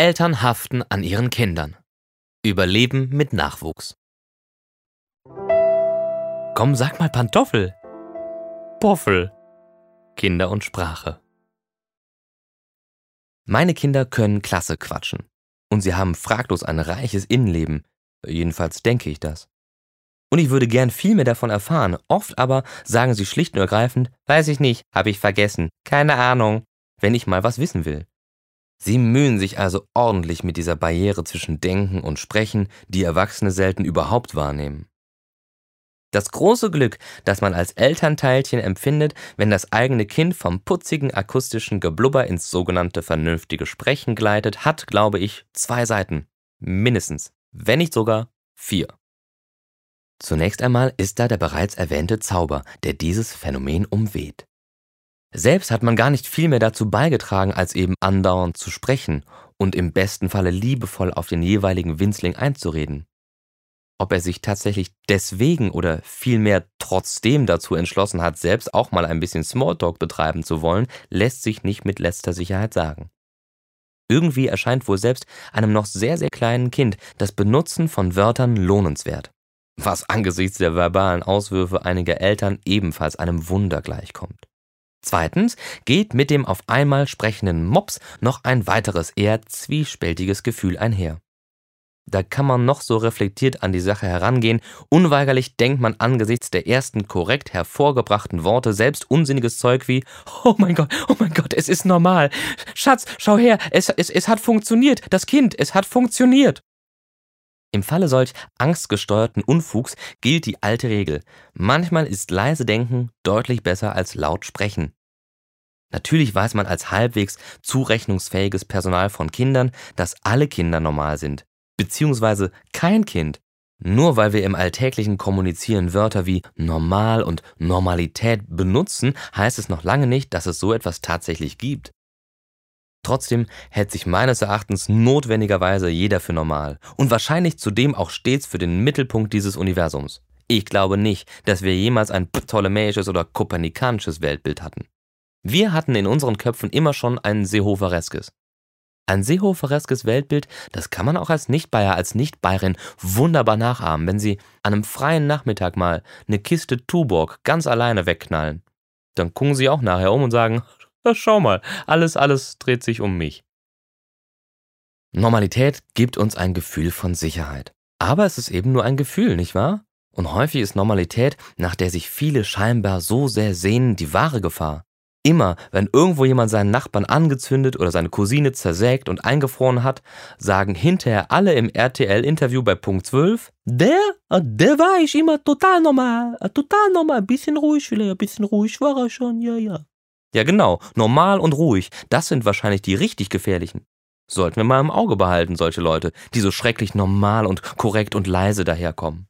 Eltern haften an ihren Kindern. Überleben mit Nachwuchs. Komm, sag mal Pantoffel. Poffel. Kinder und Sprache. Meine Kinder können klasse quatschen. Und sie haben fraglos ein reiches Innenleben. Jedenfalls denke ich das. Und ich würde gern viel mehr davon erfahren. Oft aber sagen sie schlicht und ergreifend, weiß ich nicht, habe ich vergessen, keine Ahnung, wenn ich mal was wissen will. Sie mühen sich also ordentlich mit dieser Barriere zwischen Denken und Sprechen, die Erwachsene selten überhaupt wahrnehmen. Das große Glück, das man als Elternteilchen empfindet, wenn das eigene Kind vom putzigen akustischen Geblubber ins sogenannte vernünftige Sprechen gleitet, hat, glaube ich, zwei Seiten. Mindestens, wenn nicht sogar vier. Zunächst einmal ist da der bereits erwähnte Zauber, der dieses Phänomen umweht. Selbst hat man gar nicht viel mehr dazu beigetragen, als eben andauernd zu sprechen und im besten Falle liebevoll auf den jeweiligen Winzling einzureden. Ob er sich tatsächlich deswegen oder vielmehr trotzdem dazu entschlossen hat, selbst auch mal ein bisschen Smalltalk betreiben zu wollen, lässt sich nicht mit letzter Sicherheit sagen. Irgendwie erscheint wohl selbst einem noch sehr, sehr kleinen Kind das Benutzen von Wörtern lohnenswert, was angesichts der verbalen Auswürfe einiger Eltern ebenfalls einem Wunder gleichkommt. Zweitens geht mit dem auf einmal sprechenden Mops noch ein weiteres eher zwiespältiges Gefühl einher. Da kann man noch so reflektiert an die Sache herangehen, unweigerlich denkt man angesichts der ersten korrekt hervorgebrachten Worte selbst unsinniges Zeug wie Oh mein Gott, oh mein Gott, es ist normal. Schatz, schau her, es, es, es hat funktioniert, das Kind, es hat funktioniert. Im Falle solch angstgesteuerten Unfugs gilt die alte Regel. Manchmal ist leise Denken deutlich besser als laut Sprechen. Natürlich weiß man als halbwegs zurechnungsfähiges Personal von Kindern, dass alle Kinder normal sind, beziehungsweise kein Kind. Nur weil wir im alltäglichen Kommunizieren Wörter wie normal und Normalität benutzen, heißt es noch lange nicht, dass es so etwas tatsächlich gibt. Trotzdem hält sich meines Erachtens notwendigerweise jeder für normal und wahrscheinlich zudem auch stets für den Mittelpunkt dieses Universums. Ich glaube nicht, dass wir jemals ein ptolemäisches oder kopernikanisches Weltbild hatten. Wir hatten in unseren Köpfen immer schon ein Seehofereskes. Ein Seehofereskes Weltbild, das kann man auch als Nichtbayer, als Nichtbayerin wunderbar nachahmen, wenn sie an einem freien Nachmittag mal eine Kiste Tuborg ganz alleine wegknallen. Dann gucken sie auch nachher um und sagen, schau mal, alles, alles dreht sich um mich. Normalität gibt uns ein Gefühl von Sicherheit. Aber es ist eben nur ein Gefühl, nicht wahr? Und häufig ist Normalität, nach der sich viele scheinbar so sehr sehnen, die wahre Gefahr. Immer, wenn irgendwo jemand seinen Nachbarn angezündet oder seine Cousine zersägt und eingefroren hat, sagen hinterher alle im RTL-Interview bei Punkt 12, der, ah, der war ich immer total normal, ah, total normal, ein bisschen ruhig vielleicht, ein bisschen ruhig war er schon, ja, ja. Ja, genau. Normal und ruhig. Das sind wahrscheinlich die richtig gefährlichen. Sollten wir mal im Auge behalten, solche Leute, die so schrecklich normal und korrekt und leise daherkommen.